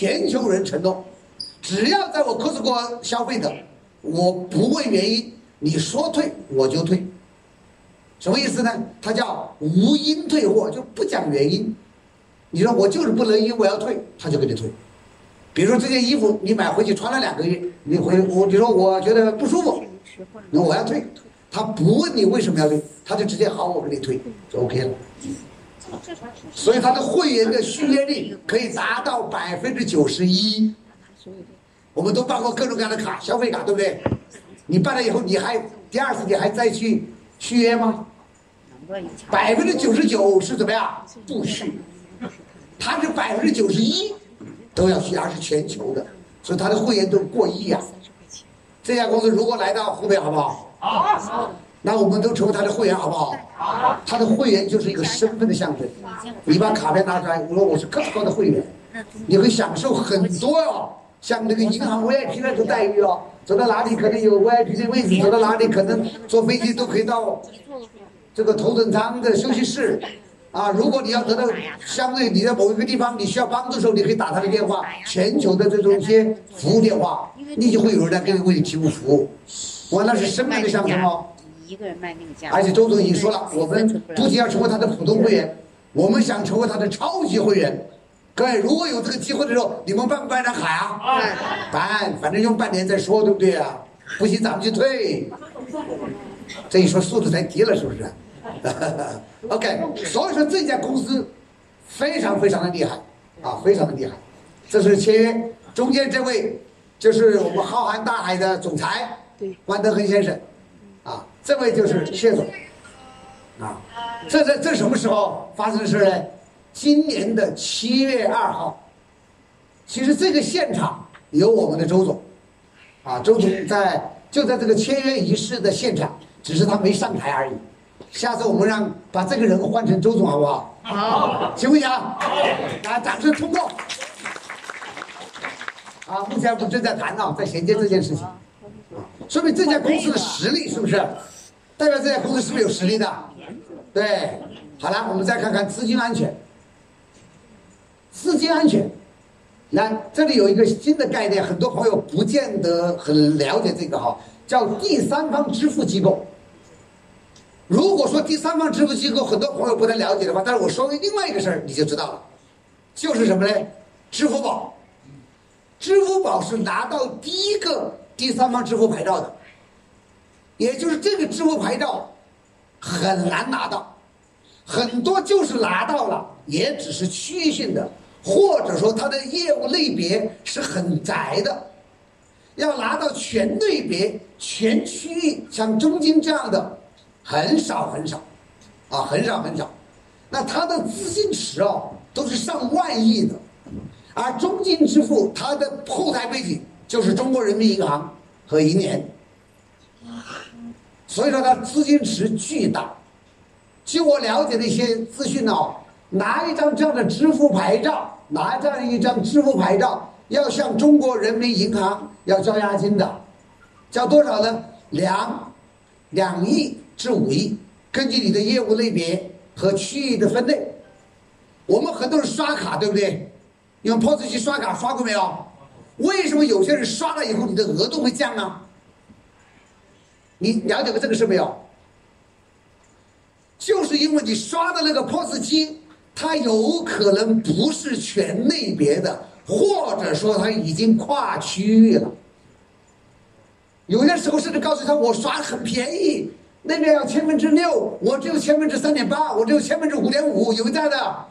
全球人承诺，只要在我 Costco 消费的，我不问原因，你说退我就退。什么意思呢？它叫无因退货，就不讲原因。你说我就是不能因我要退，他就给你退。比如说这件衣服你买回去穿了两个月，你回我你说我觉得不舒服，那我要退，他不问你为什么要退，他就直接好我给你退就 OK 了。所以他的会员的续约率可以达到百分之九十一。我们都办过各种各样的卡，消费卡，对不对？你办了以后，你还第二次你还再去续约吗？百分之九十九是怎么样？不续。他是百分之九十一都要续，而是全球的，所以他的会员都过亿啊。这家公司如果来到湖北，好不好？好。那我们都成为他的会员，好不好？他的会员就是一个身份的象征。你把卡片拿出来，我说我是更高的会员，你会享受很多哦，像那个银行 VIP 那种待遇哦，走到哪里可能有 VIP 的位置，走到哪里可能坐飞机都可以到这个头等舱的休息室。啊，如果你要得到相对你在某一个地方你需要帮助的时候，你可以打他的电话，全球的这种一些服务电话，你就会有人来给你为你提供服务。我那是生命的象征哦。一个人卖那个价。而且周总已经说了，我们不仅要成为他的普通会员，我们想成为他的超级会员。各位，如果有这个机会的时候，你们办不办张卡啊？办，反正用半年再说，对不对啊？不行咱们就退。这一说速度才低了，是不是？OK，所以说这家公司非常非常的厉害啊，非常的厉害。这是签约，中间这位就是我们浩瀚大海的总裁，对，万德恒先生，啊，这位就是谢总，啊，这这这什么时候发生的事呢？今年的七月二号。其实这个现场有我们的周总，啊，周总在就在这个签约仪式的现场，只是他没上台而已。下次我们让把这个人换成周总好不好？好，行不行？好，来掌声通过。啊，目前我们正在谈呢，在衔接这件事情。说明这家公司的实力是不是？代表这家公司是不是有实力的？对。好了，我们再看看资金安全。资金安全，来，这里有一个新的概念，很多朋友不见得很了解这个哈，叫第三方支付机构。如果说第三方支付机构很多朋友不太了解的话，但是我说另外一个事儿你就知道了，就是什么呢？支付宝，支付宝是拿到第一个第三方支付牌照的，也就是这个支付牌照很难拿到，很多就是拿到了，也只是区域性的，或者说它的业务类别是很窄的，要拿到全类别、全区域，像中金这样的。很少很少，啊，很少很少，那它的资金池哦都是上万亿的，而中金支付它的后台背景就是中国人民银行和银联，所以说它资金池巨大。据我了解的一些资讯哦，拿一张这样的支付牌照，拿这样一张支付牌照，要向中国人民银行要交押金的，交多少呢？两两亿。至五亿，根据你的业务类别和区域的分类，我们很多人刷卡，对不对？用 POS 机刷卡刷过没有？为什么有些人刷了以后你的额度会降呢？你了解过这个事没有？就是因为你刷的那个 POS 机，它有可能不是全类别的，或者说它已经跨区域了。有些时候甚至告诉他我刷很便宜。那边要千分之六，我只有千分之三点八，我只有千分之五点五，有没有这样的？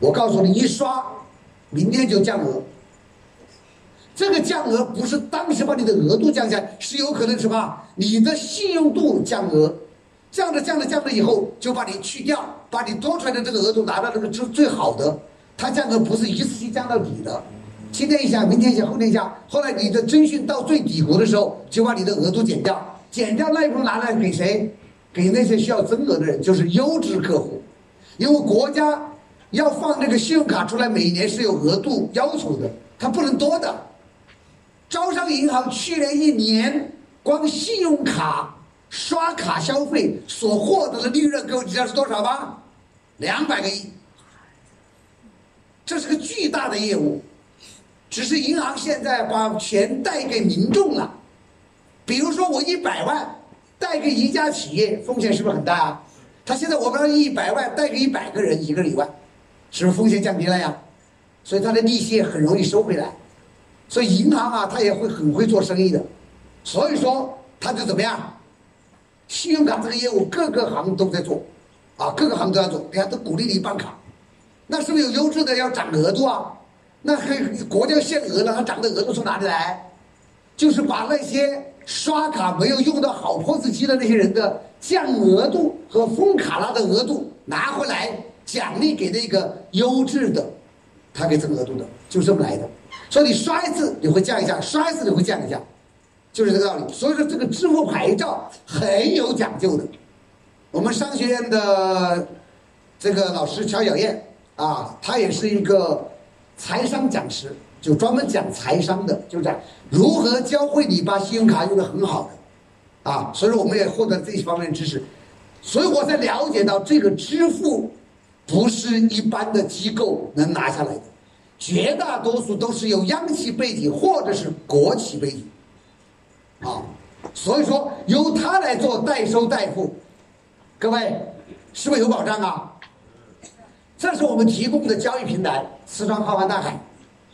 我告诉你，一刷，明天就降额。这个降额不是当时把你的额度降下来，是有可能什么？你的信用度降额，降着降着降着以后，就把你去掉，把你多出来的这个额度拿到那个最最好的。它降额不是一次性降到底的，今天一下，明天一下，后天一下，后来你的征信到最底谷的时候，就把你的额度减掉。减掉那一部分拿来给谁？给那些需要增额的人，就是优质客户。因为国家要放这个信用卡出来，每年是有额度要求的，它不能多的。招商银行去年一年光信用卡刷卡消费所获得的利润，各位知道是多少吗？两百个亿。这是个巨大的业务。只是银行现在把钱贷给民众了。比如说我一百万贷给一家企业，风险是不是很大啊？他现在我们一百万贷给一百个人，一个人一万，是不是风险降低了呀？所以他的利息很容易收回来。所以银行啊，他也会很会做生意的。所以说他就怎么样？信用卡这个业务各个行都在做，啊，各个行都要做。你看都鼓励你办卡，那是不是有优质的要涨额度啊？那还国家限额了，它涨的额度从哪里来？就是把那些。刷卡没有用到好 POS 机的那些人的降额度和封卡拉的额度拿回来奖励给那个优质的，他给这个额度的，就这么来的。所以你刷一次你会降一下，刷一次你会降一下，就是这个道理。所以说这个支付牌照很有讲究的。我们商学院的这个老师乔小燕啊，他也是一个财商讲师。就专门讲财商的，就讲如何教会你把信用卡用的很好的，啊，所以说我们也获得这方面的知识，所以我才了解到这个支付不是一般的机构能拿下来的，绝大多数都是有央企背景或者是国企背景，啊，所以说由他来做代收代付，各位是不是有保障啊？这是我们提供的交易平台，四川浩瀚大海。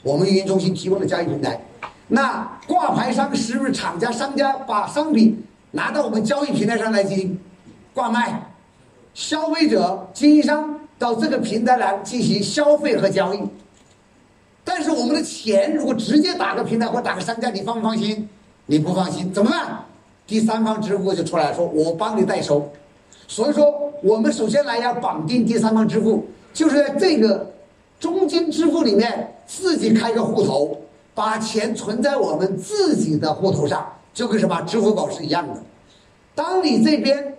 我们运营中心提供的交易平台，那挂牌商是不是厂家、商家把商品拿到我们交易平台上来进行挂卖？消费者、经销商到这个平台来进行消费和交易。但是我们的钱如果直接打个平台或打个商家，你放不放心？你不放心怎么办？第三方支付就出来说，我帮你代收。所以说，我们首先来要绑定第三方支付，就是在这个。中金支付里面自己开个户头，把钱存在我们自己的户头上，就跟什么支付宝是一样的。当你这边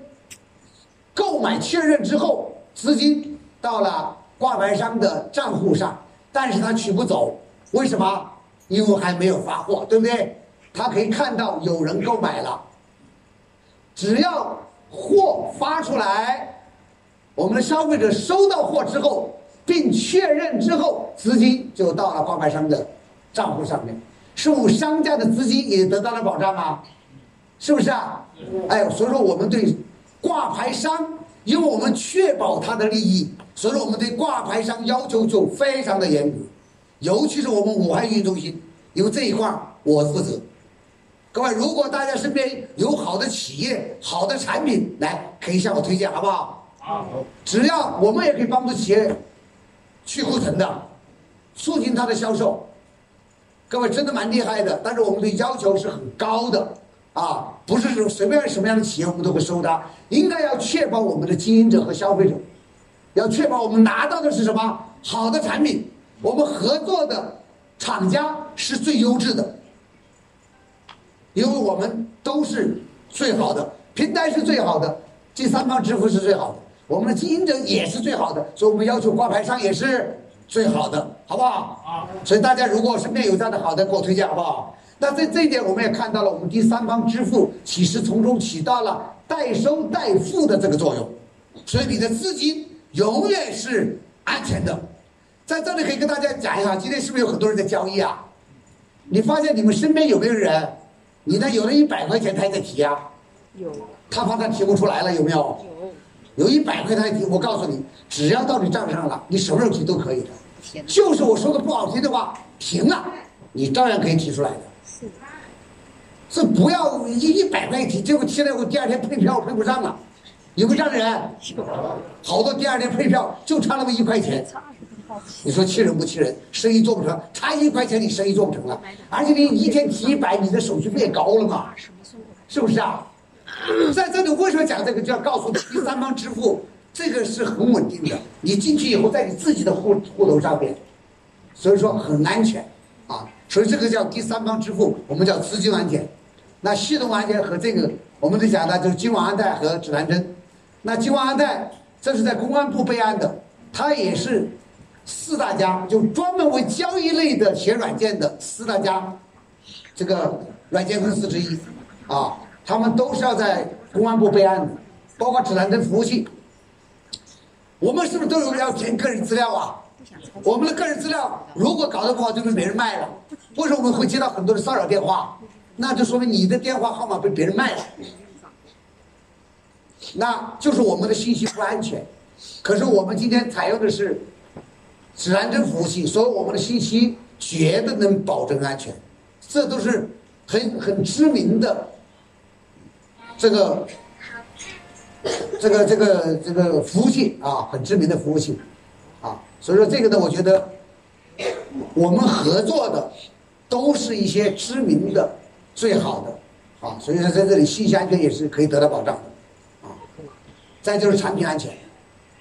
购买确认之后，资金到了挂牌商的账户上，但是他取不走，为什么？因为还没有发货，对不对？他可以看到有人购买了，只要货发出来，我们的消费者收到货之后。并确认之后，资金就到了挂牌商的账户上面，是我们商家的资金也得到了保障啊，是不是啊？哎，所以说我们对挂牌商，因为我们确保他的利益，所以说我们对挂牌商要求就非常的严格，尤其是我们武汉运营中心，因为这一块我负责。各位，如果大家身边有好的企业、好的产品，来可以向我推荐，好不好？好。只要我们也可以帮助企业。去库存的，促进它的销售，各位真的蛮厉害的。但是我们的要求是很高的啊，不是说随便什么样的企业我们都会收它，应该要确保我们的经营者和消费者，要确保我们拿到的是什么好的产品，我们合作的厂家是最优质的，因为我们都是最好的，平台是最好的，第三方支付是最好的。我们的经营者也是最好的，所以我们要求挂牌商也是最好的，好不好？啊！所以大家如果身边有这样的好的，给我推荐，好不好？那在这一点，我们也看到了，我们第三方支付其实从中起到了代收代付的这个作用，所以你的资金永远是安全的。在这里可以跟大家讲一下，今天是不是有很多人在交易啊？你发现你们身边有没有人？你那有了一百块钱，他也在提啊？有。他怕他提不出来了，有没有？有。有一百块他提，我告诉你，只要到你账上了，你什么时候提都可以的。就是我说的不好听的话，停了，你照样可以提出来的。是。是不要一一百块提，结果提了后第二天配票配不上了，有没有这样的人？好多第二天配票就差那么一块钱。你说气人不气人？生意做不成，差一块钱你生意做不成了，而且你一天提一百，你的手续费也高了嘛？是不是啊？在这里为什么讲这个？就要告诉你，第三方支付这个是很稳定的。你进去以后，在你自己的户户头上面，所以说很安全。所以这个叫第三方支付，我们叫资金安全。那系统安全和这个，我们在讲的就是金网安泰和指南针。那金网安泰这是在公安部备案的，它也是四大家，就专门为交易类的写软件的四大家这个软件公司之一啊。他们都是要在公安部备案的，包括指南针服务器。我们是不是都有要填个人资料啊？我们的个人资料如果搞得不好，就被别人卖了。为什么我们会接到很多的骚扰电话？那就说明你的电话号码被别人卖了，那就是我们的信息不安全。可是我们今天采用的是指南针服务器，所以我们的信息绝对能保证安全。这都是很很知名的这个这个这个这个服务器啊，很知名的服务器。所以说这个呢，我觉得我们合作的都是一些知名的。最好的，啊，所以说在这里信息安全也是可以得到保障的，啊，再就是产品安全，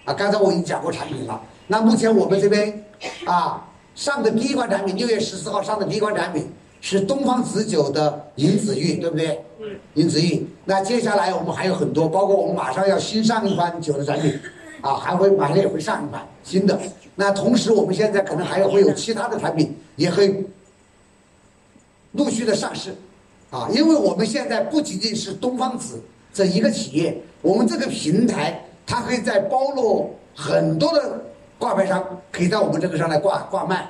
啊，刚才我已经讲过产品了。那目前我们这边啊上的第一款产品，六月十四号上的第一款产品是东方紫酒的银紫玉，对不对？嗯。银紫玉。那接下来我们还有很多，包括我们马上要新上一款酒的产品，啊，还会马上也会上一款新的。那同时我们现在可能还会有其他的产品也会陆续的上市。啊，因为我们现在不仅仅是东方紫这一个企业，我们这个平台它可以在包罗很多的挂牌商，可以在我们这个上来挂挂卖。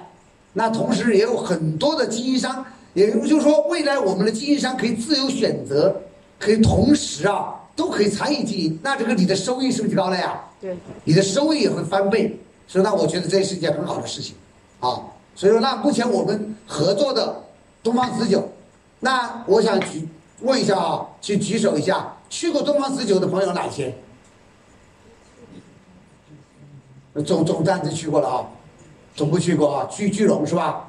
那同时也有很多的经营商，也就是说，未来我们的经营商可以自由选择，可以同时啊都可以参与经营。那这个你的收益是不是就高了呀？对，你的收益也会翻倍。所以那我觉得这是一件很好的事情，啊，所以说那目前我们合作的东方紫酒。那我想举问一下啊，去举手一下，去过东方紫酒的朋友哪些？总总站子去过了啊，总部去过啊，聚聚龙是吧？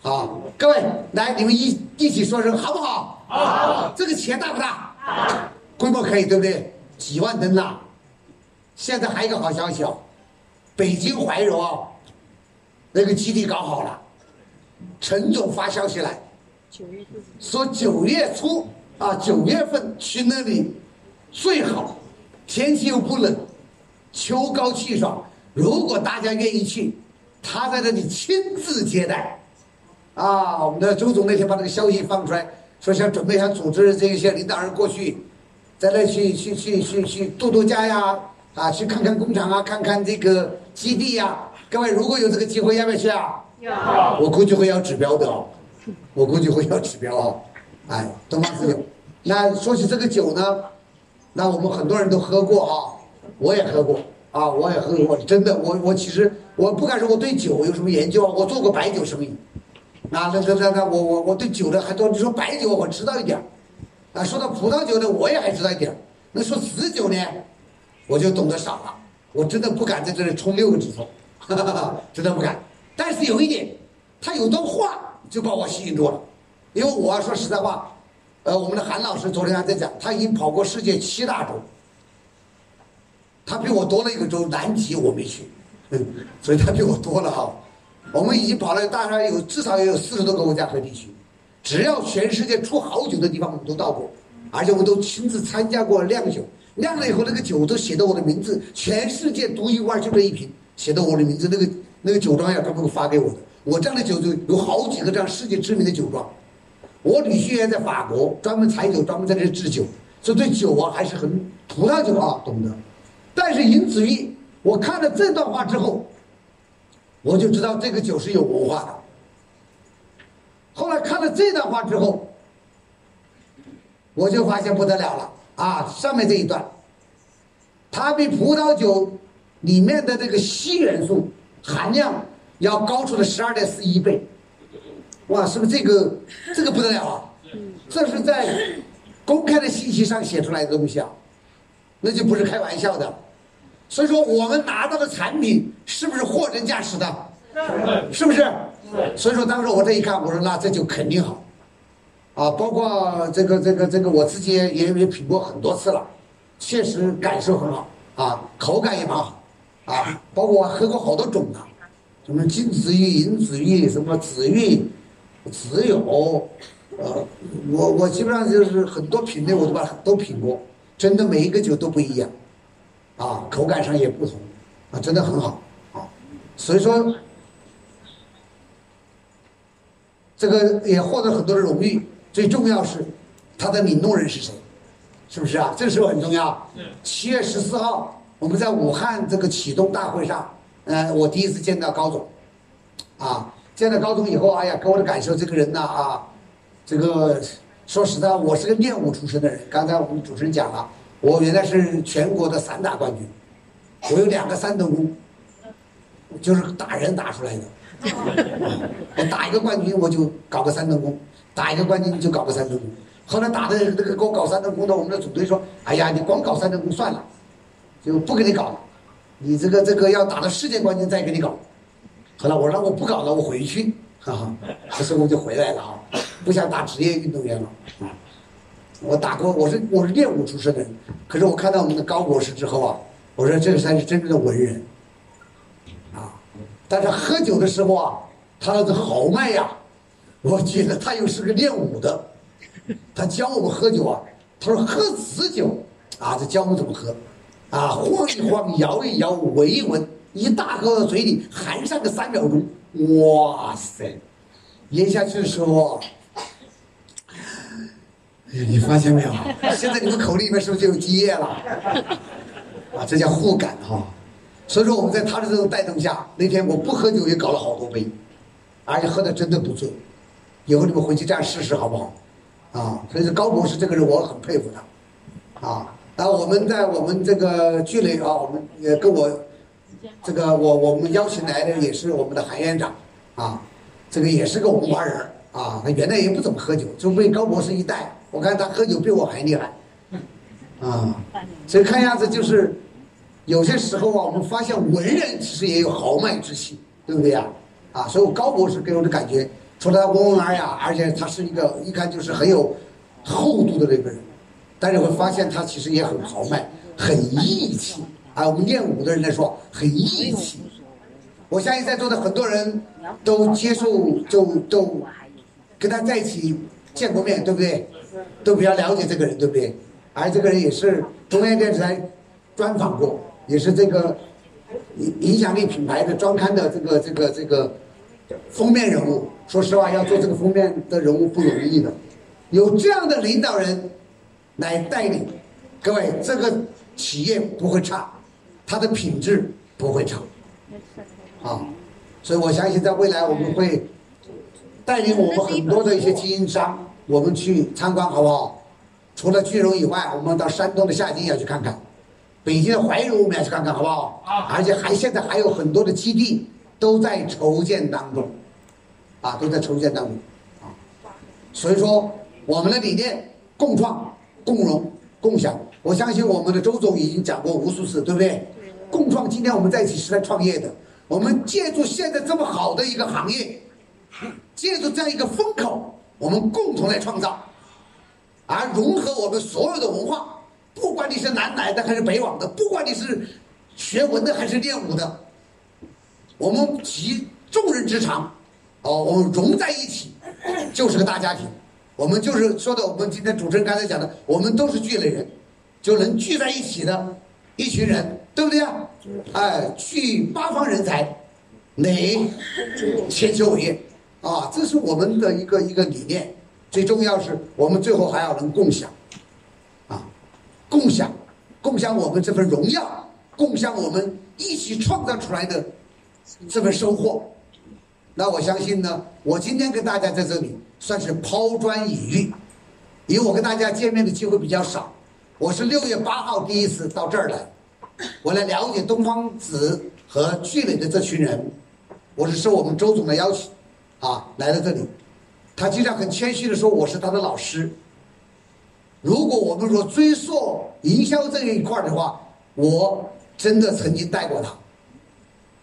好，各位来，你们一一起说声好不好？好。这个钱大不大？规模可以对不对？几万吨呐！现在还有一个好消息哦，北京怀柔啊，那个基地搞好了，陈总发消息来。说九月初啊，九月份去那里最好，天气又不冷，秋高气爽。如果大家愿意去，他在那里亲自接待。啊，我们的周总那天把这个消息放出来，说想准备想组织这些领导人过去，在那去去去去去度度假呀，啊，去看看工厂啊，看看这个基地呀。各位如果有这个机会，要不要去啊？要。我估计会要指标的哦。我估计会要指标啊，哎，东方之酒。那说起这个酒呢，那我们很多人都喝过啊，我也喝过啊，我也喝过。真的，我我其实我不敢说我对酒有什么研究啊，我做过白酒生意。那那那那我我我对酒的还多，你说白酒我知道一点啊，说到葡萄酒呢，我也还知道一点那说紫酒呢，我就懂得少了。我真的不敢在这里冲六个指头，真的不敢。但是有一点，他有段话。就把我吸引住了，因为我说实在话，呃，我们的韩老师昨天还在讲，他已经跑过世界七大洲，他比我多了一个州南极，我没去，所以他比我多了哈。我们已经跑了大概有至少也有四十多个国家和地区，只要全世界出好酒的地方我们都到过，而且我都亲自参加过酿酒，酿了以后那个酒都写的我的名字，全世界独一无二就这一瓶，写的我的名字，那个那个酒庄呀专门发给我的。我这样的酒就有好几个这样世界知名的酒庄，我女婿也在法国专门采酒，专门在这制酒，所以对酒啊还是很葡萄酒啊懂得。但是尹子玉，我看了这段话之后，我就知道这个酒是有文化的。后来看了这段话之后，我就发现不得了了啊！上面这一段，它比葡萄酒里面的这个硒元素含量。要高出了十二点四一倍，哇，是不是这个这个不得了啊？这是在公开的信息上写出来的东西啊，那就不是开玩笑的。所以说，我们拿到的产品是不是货真价实的？是不是？所以说，当时我这一看，我说那这就肯定好，啊，包括这个这个这个，我自己也也品过很多次了，确实感受很好。啊，口感也蛮好。啊，包括我喝过好多种的。什么金子玉、银子玉，什么紫玉、紫友，呃，我我基本上就是很多品类我都把都品过，真的每一个酒都不一样，啊，口感上也不同，啊，真的很好，啊，所以说这个也获得很多的荣誉，最重要是他的领路人是谁，是不是啊？这个时候很重要。七月十四号我们在武汉这个启动大会上。呃，我第一次见到高总，啊，见到高总以后，哎呀，给我的感受，这个人呢，啊，这个说实在，我是个练武出身的人。刚才我们主持人讲了，我原来是全国的散打冠军，我有两个三等功，就是打人打出来的。我打一个冠军，我就搞个三等功；打一个冠军就搞个三等功。后来打的那个给我搞三等功的，我们的组队说：“哎呀，你光搞三等功算了，就不给你搞了。你这个这个要打到世界冠军再给你搞。”后来我说：“我不搞了，我回去。”哈哈，这时候我就回来了啊，不想打职业运动员了。我打过，我是我是练武出身的人，可是我看到我们的高博士之后啊，我说这个才是真正的文人。但是喝酒的时候啊，他那个豪迈呀，我觉得他又是个练武的。他教我们喝酒啊，他说喝此酒啊，就教我们怎么喝，啊，晃一晃，摇一摇，闻一闻，一大喝到嘴里，含上个三秒钟，哇塞，咽下去的时候，你发现没有？现在你们口里面是不是就有积液了？啊，这叫互感哈。所以说我们在他的这种带动下，那天我不喝酒也搞了好多杯，而且喝的真的不醉。以后你们回去这样试试好不好？啊，所以说高博士这个人我很佩服他，啊，然后我们在我们这个剧里啊，我们也跟我这个我我们邀请来的也是我们的韩院长，啊，这个也是个文化人啊，他原来也不怎么喝酒，就被高博士一带，我看他喝酒比我还厉害，啊，所以看样子就是有些时候啊，我们发现文人其实也有豪迈之气，对不对呀？啊，所以高博士给我的感觉。除了温文尔雅，而且他是一个一看就是很有厚度的那个人，但是会发现他其实也很豪迈，很义气。啊，我们练武的人来说，很义气。我相信在座的很多人都接受，就都跟他在一起见过面，对不对？都比较了解这个人，对不对？而这个人也是中央电视台专访过，也是这个影影响力品牌的专刊的这个这个这个封面人物。说实话，要做这个封面的人物不容易的，有这样的领导人来带领，各位，这个企业不会差，它的品质不会差，啊，所以我相信在未来我们会带领我们很多的一些经营商，我们去参观，好不好？除了聚荣以外，我们到山东的夏津要去看看，北京的怀柔我们要去看看，好不好？啊而且还现在还有很多的基地都在筹建当中。啊，都在筹建当中，啊，所以说我们的理念共创、共荣、共享，我相信我们的周总已经讲过无数次，对不对？共创，今天我们在一起是来创业的，我们借助现在这么好的一个行业，借助这样一个风口，我们共同来创造，而融合我们所有的文化，不管你是南来的还是北往的，不管你是学文的还是练武的，我们集众人之长。哦，我们融在一起，就是个大家庭。我们就是说的，我们今天主持人刚才讲的，我们都是聚类人，就能聚在一起的一群人，对不对啊？哎，聚八方人才，乃千秋伟业啊！这是我们的一个一个理念。最重要是我们最后还要能共享，啊，共享，共享我们这份荣耀，共享我们一起创造出来的这份收获。那我相信呢，我今天跟大家在这里算是抛砖引玉，因为我跟大家见面的机会比较少。我是六月八号第一次到这儿来，我来了解东方子和聚磊的这群人。我是受我们周总的邀请，啊，来到这里。他经常很谦虚的说我是他的老师。如果我们说追溯营销这一块的话，我真的曾经带过他。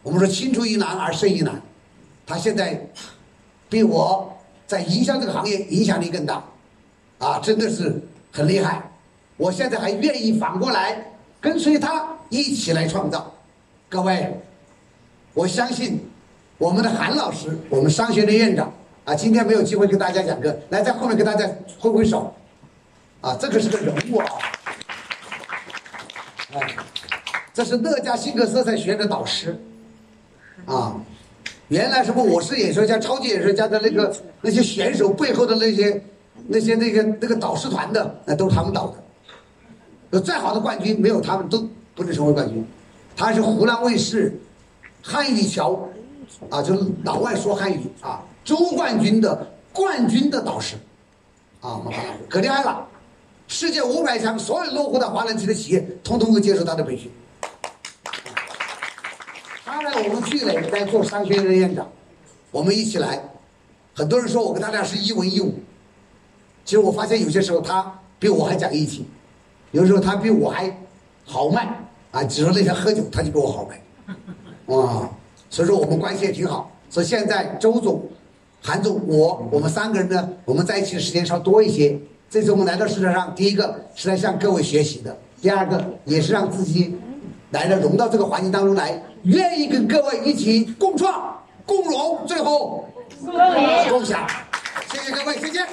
我们说青出于蓝而胜于蓝。他现在比我在营销这个行业影响力更大，啊，真的是很厉害。我现在还愿意反过来跟随他一起来创造。各位，我相信我们的韩老师，我们商学院院长啊，今天没有机会跟大家讲课，来在后面跟大家挥挥手，啊，这可是个人物啊，哎，这是乐嘉新格色彩学院的导师，啊。原来什么我是演说家、超级演说家的那个那些选手背后的那些那些那个那个导师团的，那都是他们导的。有再好的冠军，没有他们都不能成为冠军。他是湖南卫视汉语桥，啊，就是老外说汉语啊，周冠军的冠军的导师，啊，我们华南可厉害了，世界五百强所有落户到华南区的企业，通通会接受他的培训。他在我们聚磊在做商学院的院长，我们一起来，很多人说我跟他俩是一文一武，其实我发现有些时候他比我还讲义气，有时候他比我还豪迈啊，只说那天喝酒他就比我豪迈，啊，所以说我们关系也挺好。所以现在周总、韩总、我，我们三个人呢，我们在一起的时间稍多一些。这次我们来到市场上，第一个是来向各位学习的，第二个也是让自己来了融到这个环境当中来，愿意跟各位一起共创、共荣，最后共享。谢谢各位，再见。